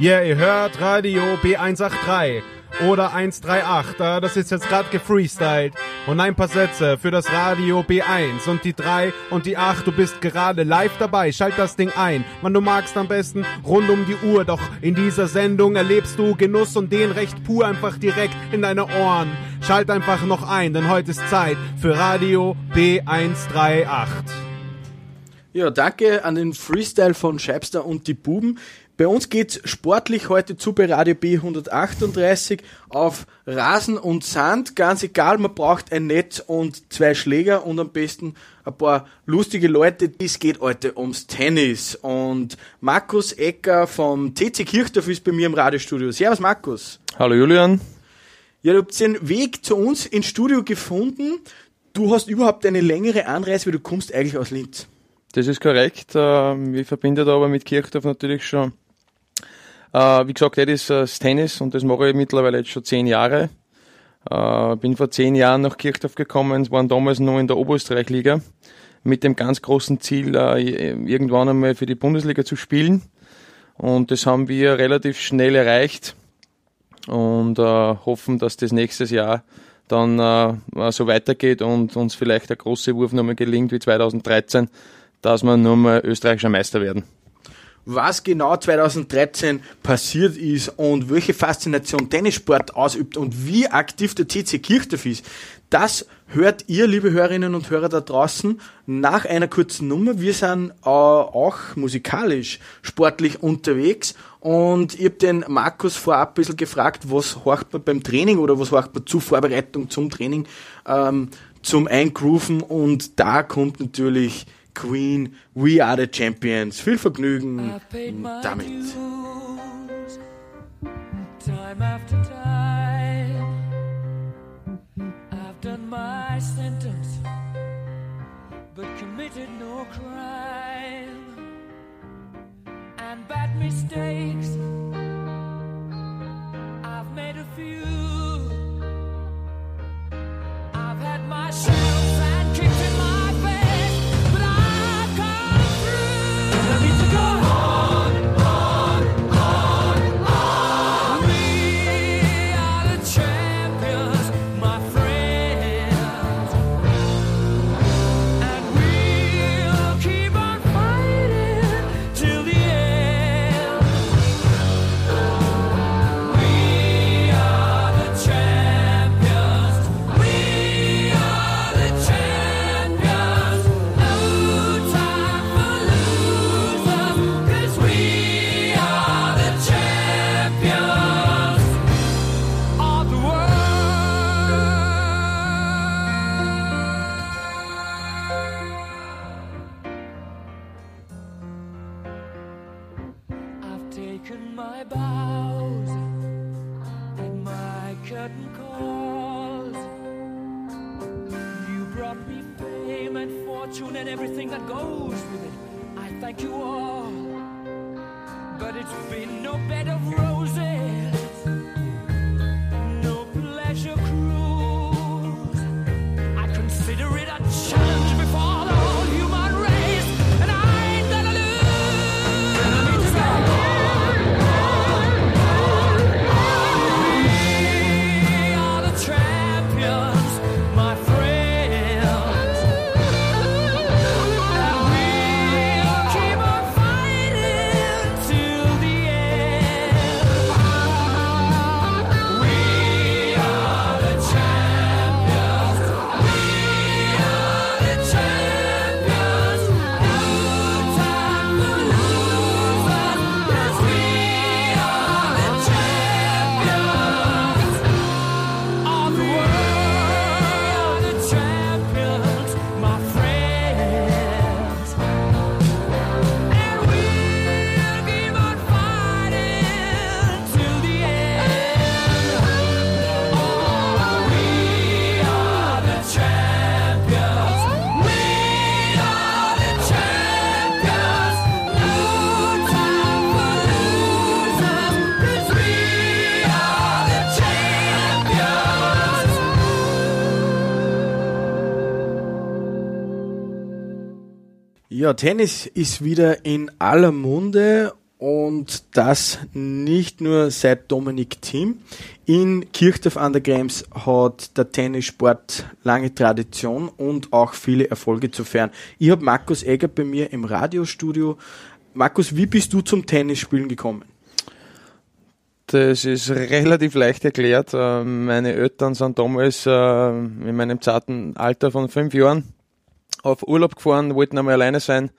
Yeah, ihr hört Radio B183 oder 138. Das ist jetzt gerade gefreestylt. Und ein paar Sätze für das Radio B1 und die 3 und die 8. Du bist gerade live dabei. Schalt das Ding ein, wann du magst am besten rund um die Uhr. Doch in dieser Sendung erlebst du Genuss und den recht pur einfach direkt in deine Ohren. Schalt einfach noch ein, denn heute ist Zeit für Radio B138. Ja, danke an den Freestyle von Scheibster und die Buben. Bei uns geht's sportlich heute zu bei Radio B 138 auf Rasen und Sand. Ganz egal, man braucht ein Netz und zwei Schläger und am besten ein paar lustige Leute. Es geht heute ums Tennis. Und Markus Ecker vom TC Kirchdorf ist bei mir im Radiostudio. Servus Markus. Hallo Julian. Ja, du hast den Weg zu uns ins Studio gefunden. Du hast überhaupt eine längere Anreise, weil du kommst eigentlich aus Linz. Das ist korrekt. Ähm, ich verbinde da aber mit Kirchdorf natürlich schon wie gesagt, das ist das Tennis und das mache ich mittlerweile jetzt schon zehn Jahre. Äh, bin vor zehn Jahren nach Kirchdorf gekommen, waren damals nur in der Oberösterreich-Liga mit dem ganz großen Ziel, äh, irgendwann einmal für die Bundesliga zu spielen. Und das haben wir relativ schnell erreicht und äh, hoffen, dass das nächstes Jahr dann äh, so weitergeht und uns vielleicht der große Wurf nochmal gelingt wie 2013, dass wir nur mal österreichischer Meister werden was genau 2013 passiert ist und welche Faszination Tennissport ausübt und wie aktiv der TC Kirchdorf ist, das hört ihr, liebe Hörerinnen und Hörer da draußen, nach einer kurzen Nummer. Wir sind äh, auch musikalisch, sportlich unterwegs und ich habe den Markus vorab ein bisschen gefragt, was horcht man beim Training oder was horcht man zur Vorbereitung zum Training, ähm, zum Eingrooven und da kommt natürlich Queen, We Are the Champions. Viel Vergnügen damit. Time after time, I've done my sentence, but committed no crime and bad mistakes. I've made a few. I've had my shadows Ja, Tennis ist wieder in aller Munde und das nicht nur seit Dominik Thiem. In Kirchdorf an der Krems hat der Tennissport lange Tradition und auch viele Erfolge zu feiern. Ich habe Markus Egger bei mir im Radiostudio. Markus, wie bist du zum Tennisspielen gekommen? Das ist relativ leicht erklärt. Äh, meine Eltern sind damals äh, in meinem zarten Alter von fünf Jahren auf Urlaub gefahren, wollten einmal alleine sein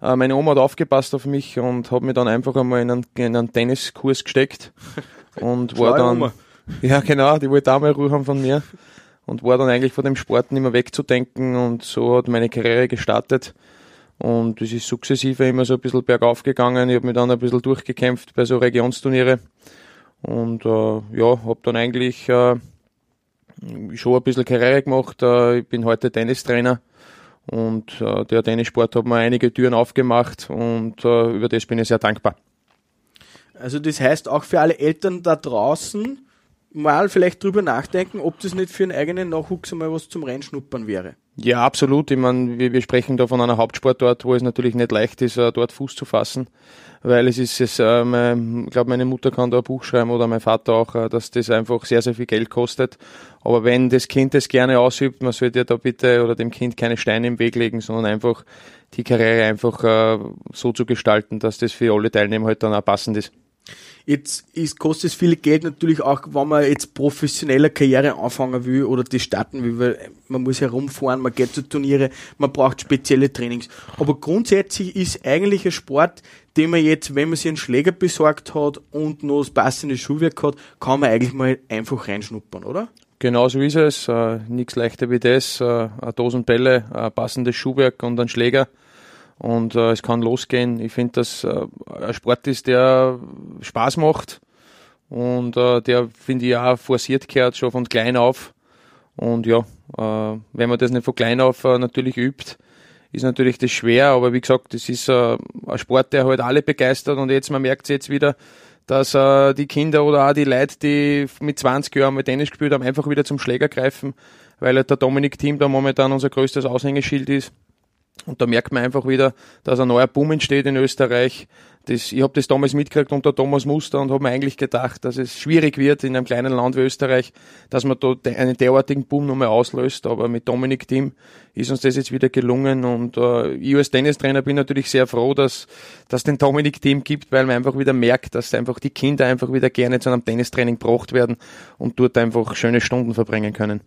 äh, meine Oma hat aufgepasst auf mich und hat mich dann einfach einmal in einen, in einen Tenniskurs gesteckt und war dann, Oma. ja genau, die wollte auch mal Ruhe haben von mir und war dann eigentlich von dem Sport nicht mehr wegzudenken und so hat meine Karriere gestartet. Und es ist sukzessive immer so ein bisschen bergauf gegangen. Ich habe mich dann ein bisschen durchgekämpft bei so Regionsturniere. Und äh, ja, habe dann eigentlich äh, schon ein bisschen Karriere gemacht. Äh, ich bin heute Tennistrainer und äh, der Tennissport hat mir einige Türen aufgemacht und äh, über das bin ich sehr dankbar. Also das heißt auch für alle Eltern da draußen mal vielleicht drüber nachdenken, ob das nicht für einen eigenen Nachwuchs einmal was zum Reinschnuppern wäre. Ja, absolut. Ich meine, wir, wir sprechen da von einer Hauptsportort, wo es natürlich nicht leicht ist, äh, dort Fuß zu fassen weil es ist es, äh, mein, ich glaube, meine Mutter kann da ein Buch schreiben oder mein Vater auch, äh, dass das einfach sehr, sehr viel Geld kostet. Aber wenn das Kind das gerne ausübt, man sollte ja da bitte oder dem Kind keine Steine im Weg legen, sondern einfach die Karriere einfach äh, so zu gestalten, dass das für alle Teilnehmer halt dann auch passend ist. Jetzt ist, kostet es viel Geld natürlich auch, wenn man jetzt professionelle Karriere anfangen will oder die starten will, weil man muss herumfahren, man geht zu Turniere, man braucht spezielle Trainings. Aber grundsätzlich ist eigentlich ein Sport, den man jetzt, wenn man sich einen Schläger besorgt hat und noch das passende Schuhwerk hat, kann man eigentlich mal einfach reinschnuppern, oder? Genau so ist es. Äh, nichts leichter wie das. Äh, eine Dosen Bälle, ein passendes Schuhwerk und ein Schläger und äh, es kann losgehen. Ich finde, dass äh, ein Sport ist, der Spaß macht und äh, der, finde ich, auch forciert gehört, schon von klein auf. Und ja, äh, wenn man das nicht von klein auf äh, natürlich übt, ist natürlich das schwer, aber wie gesagt, das ist äh, ein Sport, der halt alle begeistert und jetzt, man merkt es jetzt wieder, dass äh, die Kinder oder auch die Leute, die mit 20 Jahren mal Tennis gespielt haben, einfach wieder zum Schläger greifen, weil halt der Dominik-Team da momentan unser größtes Aushängeschild ist. Und da merkt man einfach wieder, dass ein neuer Boom entsteht in Österreich. Das, ich habe das damals mitgekriegt unter Thomas Muster und habe mir eigentlich gedacht, dass es schwierig wird in einem kleinen Land wie Österreich, dass man da einen derartigen Boom nochmal auslöst. Aber mit Dominik Thiem ist uns das jetzt wieder gelungen. Und äh, ich als Tennistrainer bin natürlich sehr froh, dass dass den Dominik Thiem gibt, weil man einfach wieder merkt, dass einfach die Kinder einfach wieder gerne zu einem Tennistraining gebracht werden und dort einfach schöne Stunden verbringen können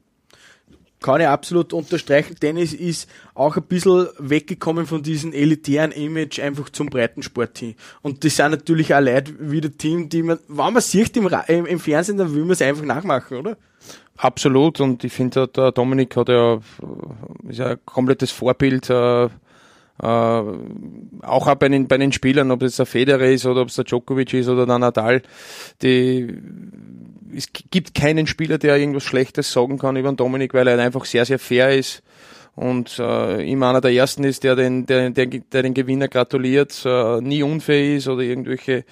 kann ich absolut unterstreichen. Tennis ist auch ein bisschen weggekommen von diesem elitären Image einfach zum Breitensport hin. Und das sind natürlich auch Leute wie der Team, die man, wenn man sieht im, im, im Fernsehen, dann will man es einfach nachmachen, oder? Absolut. Und ich finde, der Dominik hat ja, ist ja ein komplettes Vorbild, äh, äh, auch, auch bei den, bei den Spielern, ob es der Federer ist oder ob es der Djokovic ist oder der Nadal, die es gibt keinen Spieler, der irgendwas Schlechtes sagen kann über den Dominik, weil er einfach sehr, sehr fair ist und äh, immer einer der ersten ist, der den, der, der, der den Gewinner gratuliert, äh, nie unfair ist oder irgendwelche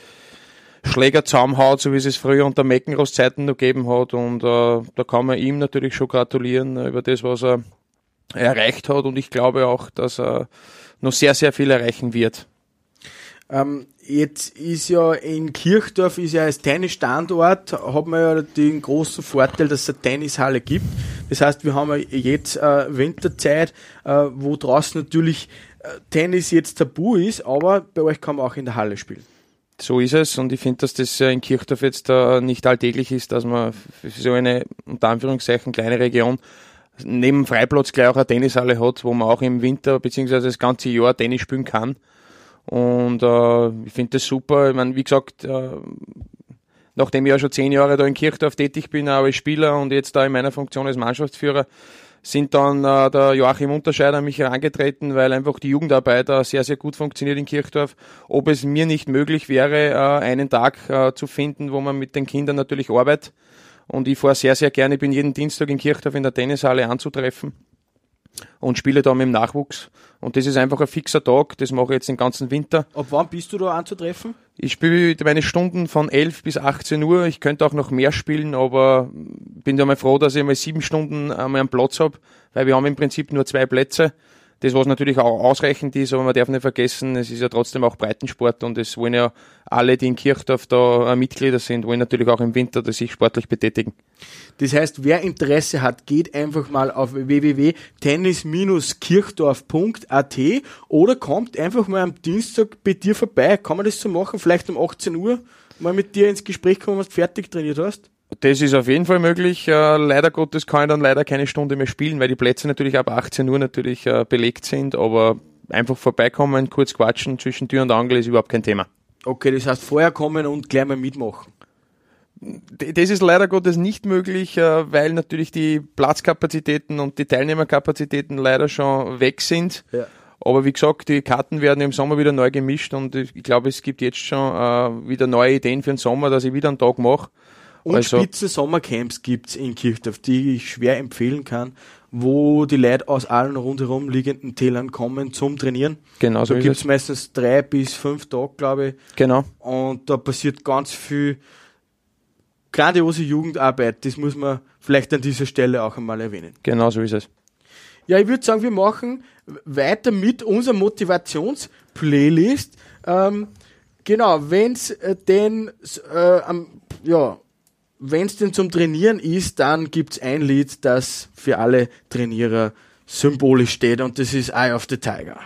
Schläger zusammenhaut, so wie es es früher unter Meckenrost-Zeiten noch gegeben hat. Und äh, da kann man ihm natürlich schon gratulieren über das, was er erreicht hat. Und ich glaube auch, dass er noch sehr, sehr viel erreichen wird. Ähm, jetzt ist ja in Kirchdorf ist ja als Tennisstandort, hat man ja den großen Vorteil, dass es eine Tennishalle gibt. Das heißt, wir haben ja jetzt äh, Winterzeit, äh, wo draußen natürlich äh, Tennis jetzt tabu ist, aber bei euch kann man auch in der Halle spielen. So ist es und ich finde, dass das in Kirchdorf jetzt äh, nicht alltäglich ist, dass man für so eine, unter Anführungszeichen, kleine Region neben Freiplatz gleich auch eine Tennishalle hat, wo man auch im Winter beziehungsweise das ganze Jahr Tennis spielen kann. Und äh, ich finde das super. Ich meine, wie gesagt, äh, nachdem ich ja schon zehn Jahre da in Kirchdorf tätig bin, auch als Spieler und jetzt da in meiner Funktion als Mannschaftsführer, sind dann äh, der Joachim Unterscheider mich herangetreten, weil einfach die Jugendarbeit sehr, sehr gut funktioniert in Kirchdorf. Ob es mir nicht möglich wäre, äh, einen Tag äh, zu finden, wo man mit den Kindern natürlich arbeitet. Und ich fahre sehr, sehr gerne, ich bin jeden Dienstag in Kirchdorf in der Tennishalle anzutreffen und spiele da mit dem Nachwuchs. Und das ist einfach ein fixer Tag, das mache ich jetzt den ganzen Winter. Ab wann bist du da anzutreffen? Ich spiele meine Stunden von 11 bis 18 Uhr. Ich könnte auch noch mehr spielen, aber bin da mal froh, dass ich mal sieben Stunden einmal einen Platz habe, weil wir haben im Prinzip nur zwei Plätze. Das, was natürlich auch ausreichend ist, aber man darf nicht vergessen, es ist ja trotzdem auch Breitensport und es wollen ja alle, die in Kirchdorf da äh, Mitglieder sind, wollen natürlich auch im Winter sich sportlich betätigen. Das heißt, wer Interesse hat, geht einfach mal auf www.tennis-kirchdorf.at oder kommt einfach mal am Dienstag bei dir vorbei. Kann man das so machen? Vielleicht um 18 Uhr mal mit dir ins Gespräch kommen, was du fertig trainiert hast? Das ist auf jeden Fall möglich. Äh, leider Gottes kann ich dann leider keine Stunde mehr spielen, weil die Plätze natürlich ab 18 Uhr natürlich äh, belegt sind, aber einfach vorbeikommen, kurz quatschen zwischen Tür und Angel ist überhaupt kein Thema. Okay, das heißt vorher kommen und gleich mal mitmachen. Das ist leider Gottes nicht möglich, äh, weil natürlich die Platzkapazitäten und die Teilnehmerkapazitäten leider schon weg sind. Ja. Aber wie gesagt, die Karten werden im Sommer wieder neu gemischt und ich glaube, es gibt jetzt schon wieder neue Ideen für den Sommer, dass ich wieder einen Tag mache. Und also, spitze Sommercamps gibt's in Kirchdorf, die ich schwer empfehlen kann, wo die Leute aus allen rundherum liegenden Tälern kommen zum Trainieren. Genau so. Da gibt's meistens drei bis fünf Tage, glaube ich. Genau. Und da passiert ganz viel grandiose Jugendarbeit. Das muss man vielleicht an dieser Stelle auch einmal erwähnen. Genau so ist es. Ja, ich würde sagen, wir machen weiter mit unserer Motivationsplaylist. Ähm, genau, wenn's äh, denn äh, ja, wenn es denn zum Trainieren ist, dann gibt's ein Lied, das für alle Trainierer symbolisch steht und das ist Eye of the Tiger.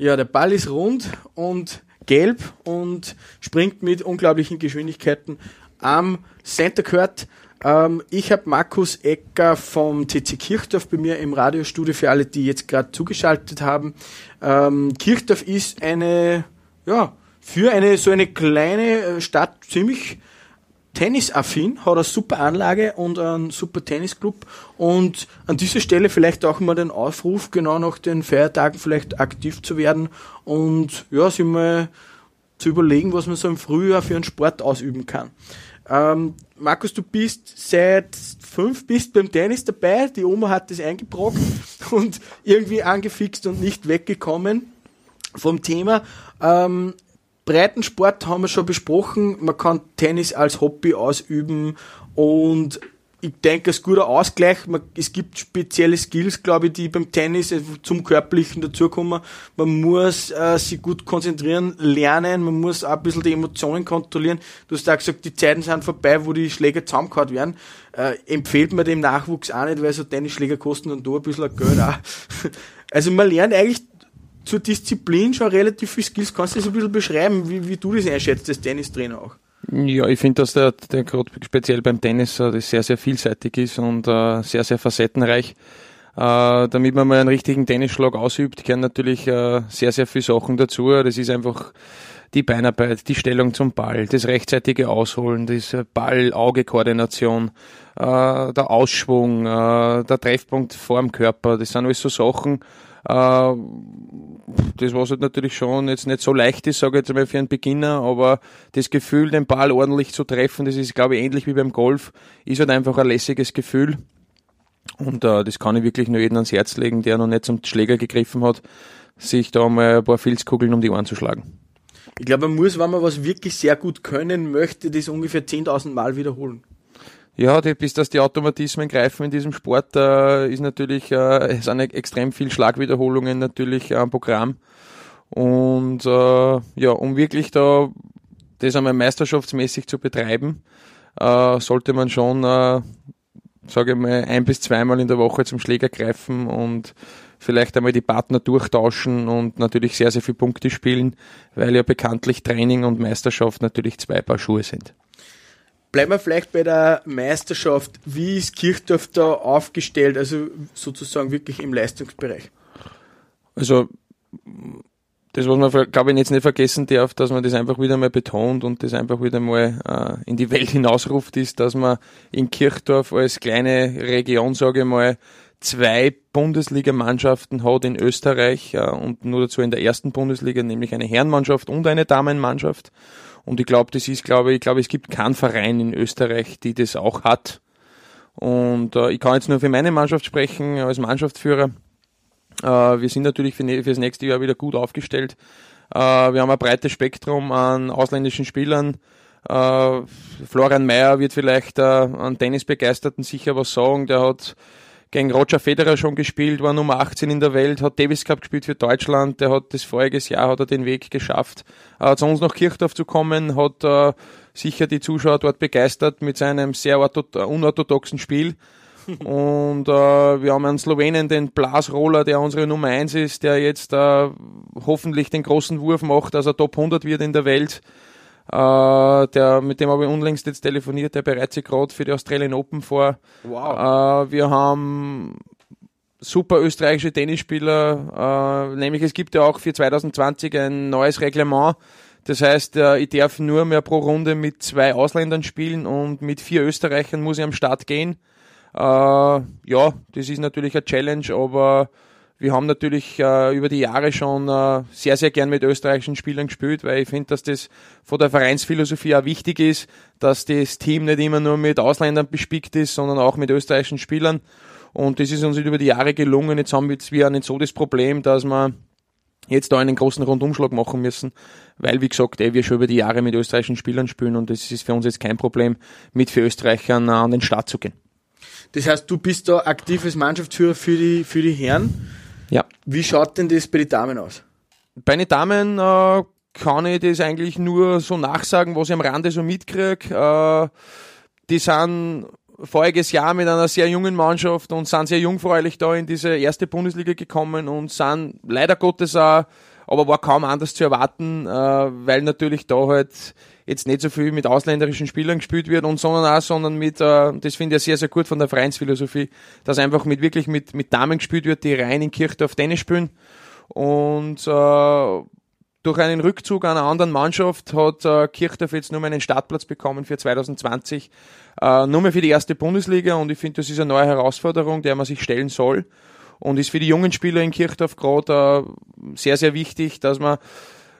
Ja, der Ball ist rund und gelb und springt mit unglaublichen Geschwindigkeiten am Center Court. Ähm, ich habe Markus Ecker vom TC Kirchdorf bei mir im Radiostudio für alle, die jetzt gerade zugeschaltet haben. Ähm, Kirchdorf ist eine, ja, für eine so eine kleine äh, Stadt ziemlich tennisaffin, hat eine super Anlage und einen super Tennisclub und an dieser Stelle vielleicht auch mal den Aufruf, genau nach den Feiertagen vielleicht aktiv zu werden und ja, sich mal zu überlegen, was man so im Frühjahr für einen Sport ausüben kann. Ähm, Markus, du bist seit fünf bist beim Tennis dabei, die Oma hat das eingebrockt und irgendwie angefixt und nicht weggekommen vom Thema. Ähm, Breitensport haben wir schon besprochen. Man kann Tennis als Hobby ausüben und ich denke, es ist guter Ausgleich. Es gibt spezielle Skills, glaube ich, die beim Tennis zum Körperlichen dazukommen. Man muss äh, sich gut konzentrieren, lernen, man muss auch ein bisschen die Emotionen kontrollieren. Du hast auch gesagt, die Zeiten sind vorbei, wo die Schläger zusammengehauen werden. Äh, empfiehlt man dem Nachwuchs auch nicht, weil so Tennisschläger kosten dann da ein bisschen Geld auch. Also man lernt eigentlich zur Disziplin schon relativ viel Skills. Kannst du das ein bisschen beschreiben, wie, wie du das einschätzt, als Tennistrainer auch? Ja, ich finde, dass der, der gerade speziell beim Tennis uh, das sehr, sehr vielseitig ist und uh, sehr, sehr facettenreich. Uh, damit man mal einen richtigen Tennisschlag ausübt, gehören natürlich sehr, sehr viele Sachen dazu. Das ist einfach die Beinarbeit, die Stellung zum Ball, das rechtzeitige Ausholen, das Ball-Auge-Koordination, der Ausschwung, der Treffpunkt vorm Körper. Das sind alles so Sachen, äh, das was halt natürlich schon jetzt nicht so leicht ist, sage ich jetzt mal für einen Beginner, aber das Gefühl, den Ball ordentlich zu treffen, das ist, glaube ich, ähnlich wie beim Golf, ist halt einfach ein lässiges Gefühl. Und äh, das kann ich wirklich nur jedem ans Herz legen, der noch nicht zum Schläger gegriffen hat, sich da mal ein paar Filzkugeln um die Ohren zu schlagen. Ich glaube, man muss, wenn man was wirklich sehr gut können möchte, das ungefähr 10.000 Mal wiederholen. Ja, die, bis dass die Automatismen greifen in diesem Sport, äh, ist natürlich, äh, es sind extrem viel Schlagwiederholungen natürlich am Programm. Und äh, ja, um wirklich da das einmal meisterschaftsmäßig zu betreiben, äh, sollte man schon, äh, sage ich mal, ein bis zweimal in der Woche zum Schläger greifen und vielleicht einmal die Partner durchtauschen und natürlich sehr, sehr viele Punkte spielen, weil ja bekanntlich Training und Meisterschaft natürlich zwei Paar Schuhe sind. Bleiben wir vielleicht bei der Meisterschaft. Wie ist Kirchdorf da aufgestellt, also sozusagen wirklich im Leistungsbereich? Also, das, was man, glaube ich, jetzt nicht vergessen darf, dass man das einfach wieder mal betont und das einfach wieder mal äh, in die Welt hinausruft, ist, dass man in Kirchdorf als kleine Region, sage ich mal, zwei Bundesligamannschaften hat in Österreich äh, und nur dazu in der ersten Bundesliga, nämlich eine Herrenmannschaft und eine Damenmannschaft. Und ich glaube, das ist, glaube ich, glaube, es gibt keinen Verein in Österreich, die das auch hat. Und äh, ich kann jetzt nur für meine Mannschaft sprechen, als Mannschaftsführer. Äh, wir sind natürlich für, ne, für das nächste Jahr wieder gut aufgestellt. Äh, wir haben ein breites Spektrum an ausländischen Spielern. Äh, Florian Mayer wird vielleicht äh, an Tennisbegeisterten sicher was sagen. Der hat gegen Roger Federer schon gespielt, war Nummer 18 in der Welt, hat Davis Cup gespielt für Deutschland, der hat das voriges Jahr hat er den Weg geschafft, äh, zu uns nach Kirchdorf zu kommen, hat äh, sicher die Zuschauer dort begeistert mit seinem sehr unorthodoxen Spiel. Und äh, wir haben einen Slowenen, den Blasroller, der unsere Nummer 1 ist, der jetzt äh, hoffentlich den großen Wurf macht, dass er Top 100 wird in der Welt. Äh, der, mit dem habe ich unlängst jetzt telefoniert, der bereitet sich gerade für die Australian Open vor. Wow. Äh, wir haben super österreichische Tennisspieler, äh, nämlich es gibt ja auch für 2020 ein neues Reglement. Das heißt, äh, ich darf nur mehr pro Runde mit zwei Ausländern spielen und mit vier Österreichern muss ich am Start gehen. Äh, ja, das ist natürlich eine Challenge, aber wir haben natürlich äh, über die Jahre schon äh, sehr, sehr gern mit österreichischen Spielern gespielt, weil ich finde, dass das von der Vereinsphilosophie auch wichtig ist, dass das Team nicht immer nur mit Ausländern bespickt ist, sondern auch mit österreichischen Spielern. Und das ist uns über die Jahre gelungen. Jetzt haben wir jetzt wieder nicht so das Problem, dass wir jetzt da einen großen Rundumschlag machen müssen, weil, wie gesagt, eh, wir schon über die Jahre mit österreichischen Spielern spielen und es ist für uns jetzt kein Problem, mit für Österreichern äh, an den Start zu gehen. Das heißt, du bist da aktives Mannschaftsführer für die, für die Herren. Ja. Wie schaut denn das bei den Damen aus? Bei den Damen äh, kann ich das eigentlich nur so nachsagen, was ich am Rande so mitkriege. Äh, die sind voriges Jahr mit einer sehr jungen Mannschaft und sind sehr jungfräulich da in diese erste Bundesliga gekommen und sind leider Gottes auch aber war kaum anders zu erwarten, äh, weil natürlich da halt jetzt nicht so viel mit ausländerischen Spielern gespielt wird und sondern auch, sondern mit, äh, das finde ich sehr, sehr gut von der Vereinsphilosophie, dass einfach mit wirklich mit, mit Damen gespielt wird, die rein in Kirchdorf Tennis spielen. Und äh, durch einen Rückzug einer anderen Mannschaft hat äh, Kirchdorf jetzt nur mehr einen Startplatz bekommen für 2020, äh, nur mehr für die erste Bundesliga. Und ich finde, das ist eine neue Herausforderung, der man sich stellen soll und ist für die jungen Spieler in Kirchdorf gerade sehr, sehr wichtig, dass man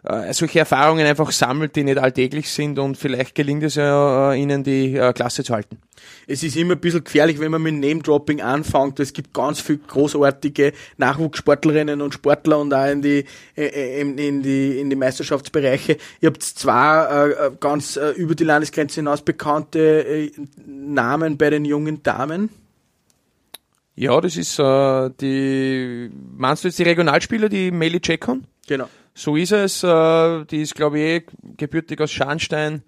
äh, solche Erfahrungen einfach sammelt, die nicht alltäglich sind und vielleicht gelingt es ja äh, ihnen, die äh, Klasse zu halten. Es ist immer ein bisschen gefährlich, wenn man mit Name-Dropping anfängt. Es gibt ganz viele großartige Nachwuchssportlerinnen und Sportler und auch in die, in, in die, in die Meisterschaftsbereiche. Ihr habt äh, ganz über die Landesgrenze hinaus bekannte Namen bei den jungen Damen. Ja, das ist äh, die, meinst du jetzt die Regionalspieler, die Meli Cekon? Genau. So ist es. Äh, die ist, glaube ich, eh gebürtig aus Scharnstein.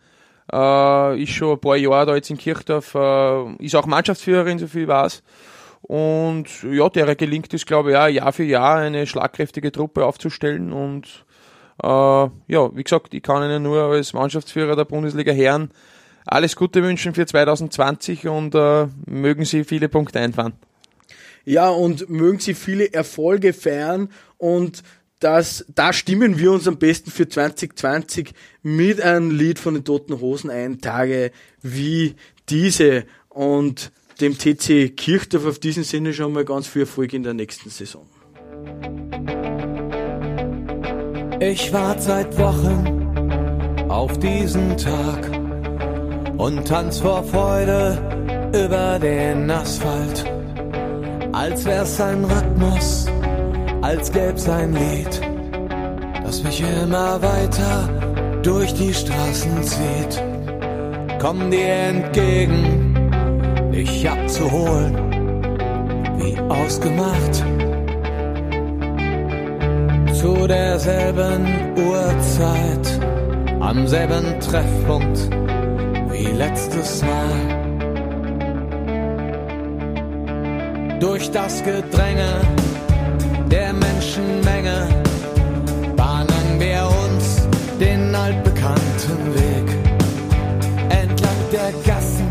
Äh, ist schon ein paar Jahre da jetzt in Kirchdorf. Äh, ist auch Mannschaftsführerin, so viel weiß. Und ja, der gelingt es, glaube ich, auch Jahr für Jahr eine schlagkräftige Truppe aufzustellen. Und äh, ja, wie gesagt, ich kann Ihnen nur als Mannschaftsführer der Bundesliga Herren alles Gute wünschen für 2020 und äh, mögen Sie viele Punkte einfahren. Ja, und mögen Sie viele Erfolge feiern und das, da stimmen wir uns am besten für 2020 mit einem Lied von den Toten Hosen ein, Tage wie diese und dem TC Kirchdorf auf diesen Sinne schon mal ganz viel Erfolg in der nächsten Saison. Ich warte seit Wochen auf diesen Tag und tanz vor Freude über den Asphalt, als wär's ein Rhythmus als gäb's ein Lied, das mich immer weiter durch die Straßen zieht. Komm dir entgegen, dich abzuholen, wie ausgemacht. Zu derselben Uhrzeit, am selben Treffpunkt wie letztes Mal. Durch das Gedränge der Menschenmenge bahnen wir uns den altbekannten Weg entlang der Gassen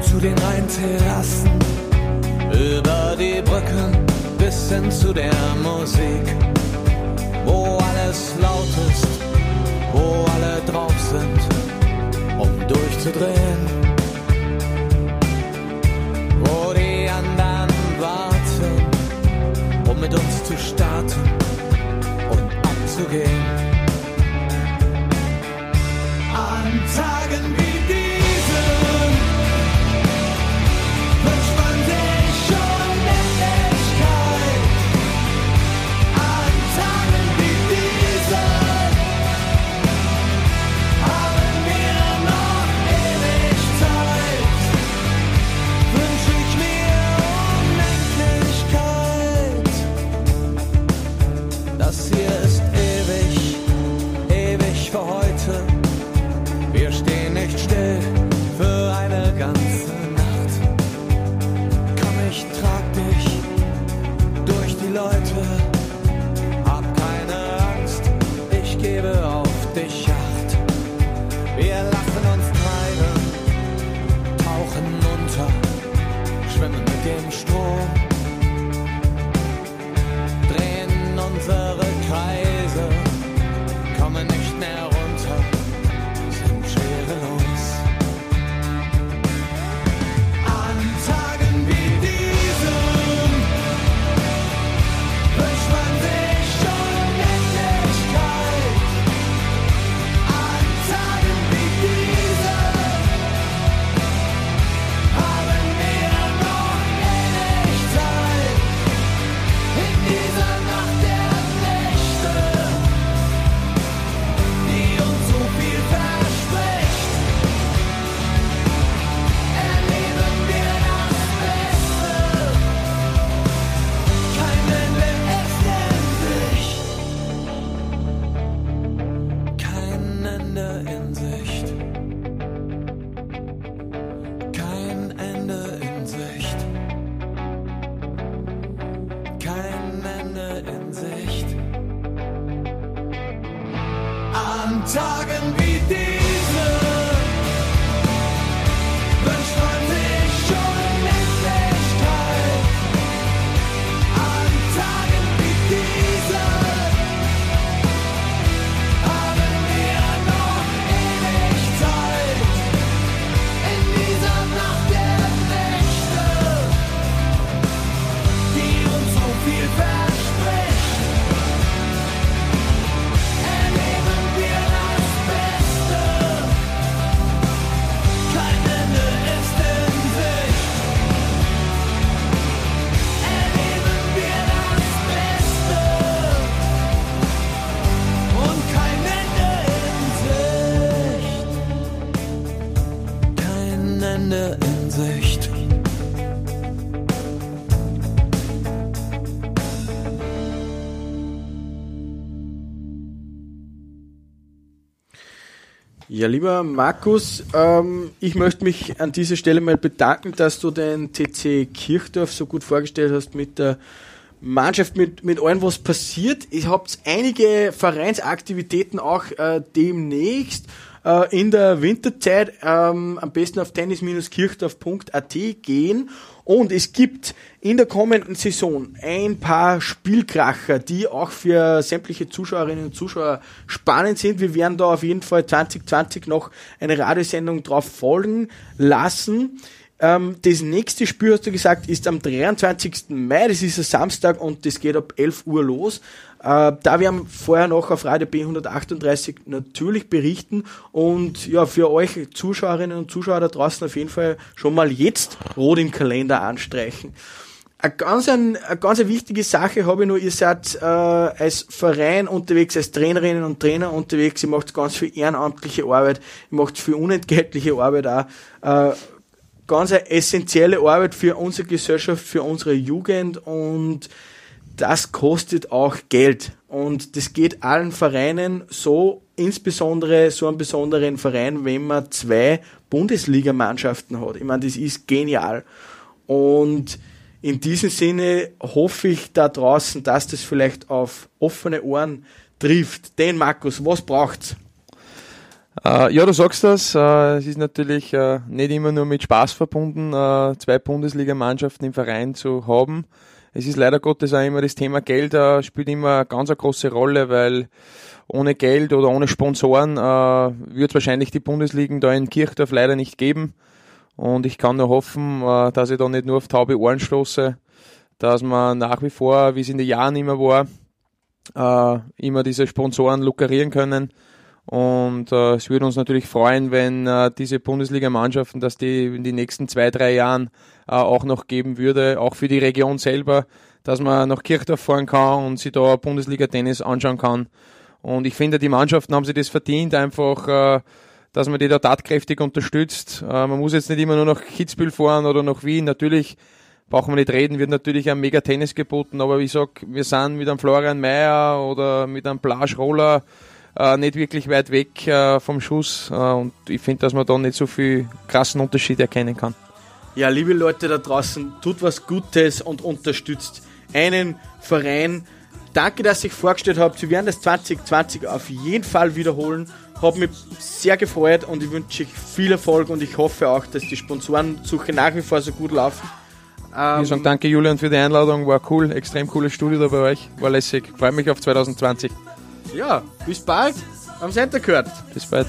zu den Rheinterrassen, über die Brücken bis hin zu der Musik, wo alles laut ist, wo alle drauf sind, um durchzudrehen. Mit uns zu starten und abzugehen. An Tagen wie Tagen Ja, lieber Markus, ähm, ich möchte mich an dieser Stelle mal bedanken, dass du den TC Kirchdorf so gut vorgestellt hast mit der Mannschaft, mit, mit allem, was passiert. Ich habt einige Vereinsaktivitäten auch äh, demnächst äh, in der Winterzeit ähm, am besten auf tennis-kirchdorf.at gehen. Und es gibt in der kommenden Saison ein paar Spielkracher, die auch für sämtliche Zuschauerinnen und Zuschauer spannend sind. Wir werden da auf jeden Fall 2020 noch eine Radiosendung drauf folgen lassen. Ähm, das nächste Spiel, hast du gesagt, ist am 23. Mai, das ist ein Samstag und das geht ab 11 Uhr los. Äh, da werden wir vorher noch auf Radio B138 natürlich berichten und ja, für euch Zuschauerinnen und Zuschauer da draußen auf jeden Fall schon mal jetzt rot im Kalender anstreichen. Eine ganz, ein, eine ganz wichtige Sache habe ich nur, ihr seid äh, als Verein unterwegs, als Trainerinnen und Trainer unterwegs, ihr macht ganz viel ehrenamtliche Arbeit, ihr macht viel unentgeltliche Arbeit auch. Äh, ganz eine essentielle Arbeit für unsere Gesellschaft, für unsere Jugend und das kostet auch Geld. Und das geht allen Vereinen so, insbesondere so einen besonderen Verein, wenn man zwei Bundesligamannschaften hat. Ich meine, das ist genial. Und in diesem Sinne hoffe ich da draußen, dass das vielleicht auf offene Ohren trifft. Den Markus, was braucht's? Äh, ja, du sagst das. Äh, es ist natürlich äh, nicht immer nur mit Spaß verbunden, äh, zwei Bundesligamannschaften im Verein zu haben. Es ist leider Gottes auch immer das Thema Geld äh, spielt immer ganz eine große Rolle, weil ohne Geld oder ohne Sponsoren äh, wird es wahrscheinlich die Bundesligen da in Kirchdorf leider nicht geben. Und ich kann nur hoffen, äh, dass ich da nicht nur auf taube Ohren stoße, dass man nach wie vor, wie es in den Jahren immer war, äh, immer diese Sponsoren lukrieren können und äh, es würde uns natürlich freuen, wenn äh, diese Bundesligamannschaften, dass die in den nächsten zwei, drei Jahren äh, auch noch geben würde, auch für die Region selber, dass man nach Kirchdorf fahren kann und sich da Bundesliga-Tennis anschauen kann. Und ich finde, die Mannschaften haben sich das verdient, einfach, äh, dass man die da tatkräftig unterstützt. Äh, man muss jetzt nicht immer nur nach Kitzbühel fahren oder nach Wien. Natürlich brauchen wir nicht reden, wird natürlich ein mega Tennis geboten, aber wie ich sag, wir sind mit einem Florian Mayer oder mit einem Plage Roller äh, nicht wirklich weit weg äh, vom Schuss äh, und ich finde, dass man da nicht so viel krassen Unterschied erkennen kann. Ja, liebe Leute da draußen, tut was Gutes und unterstützt einen Verein. Danke, dass ihr euch vorgestellt habt. Wir werden das 2020 auf jeden Fall wiederholen. Habe mich sehr gefreut und ich wünsche euch viel Erfolg und ich hoffe auch, dass die Sponsorensuche nach wie vor so gut laufen. Ähm, ich sage danke Julian für die Einladung, war cool, extrem cooles Studio da bei euch, war lässig. Freue mich auf 2020. Ja, bis bald am Center gehört. Bis bald.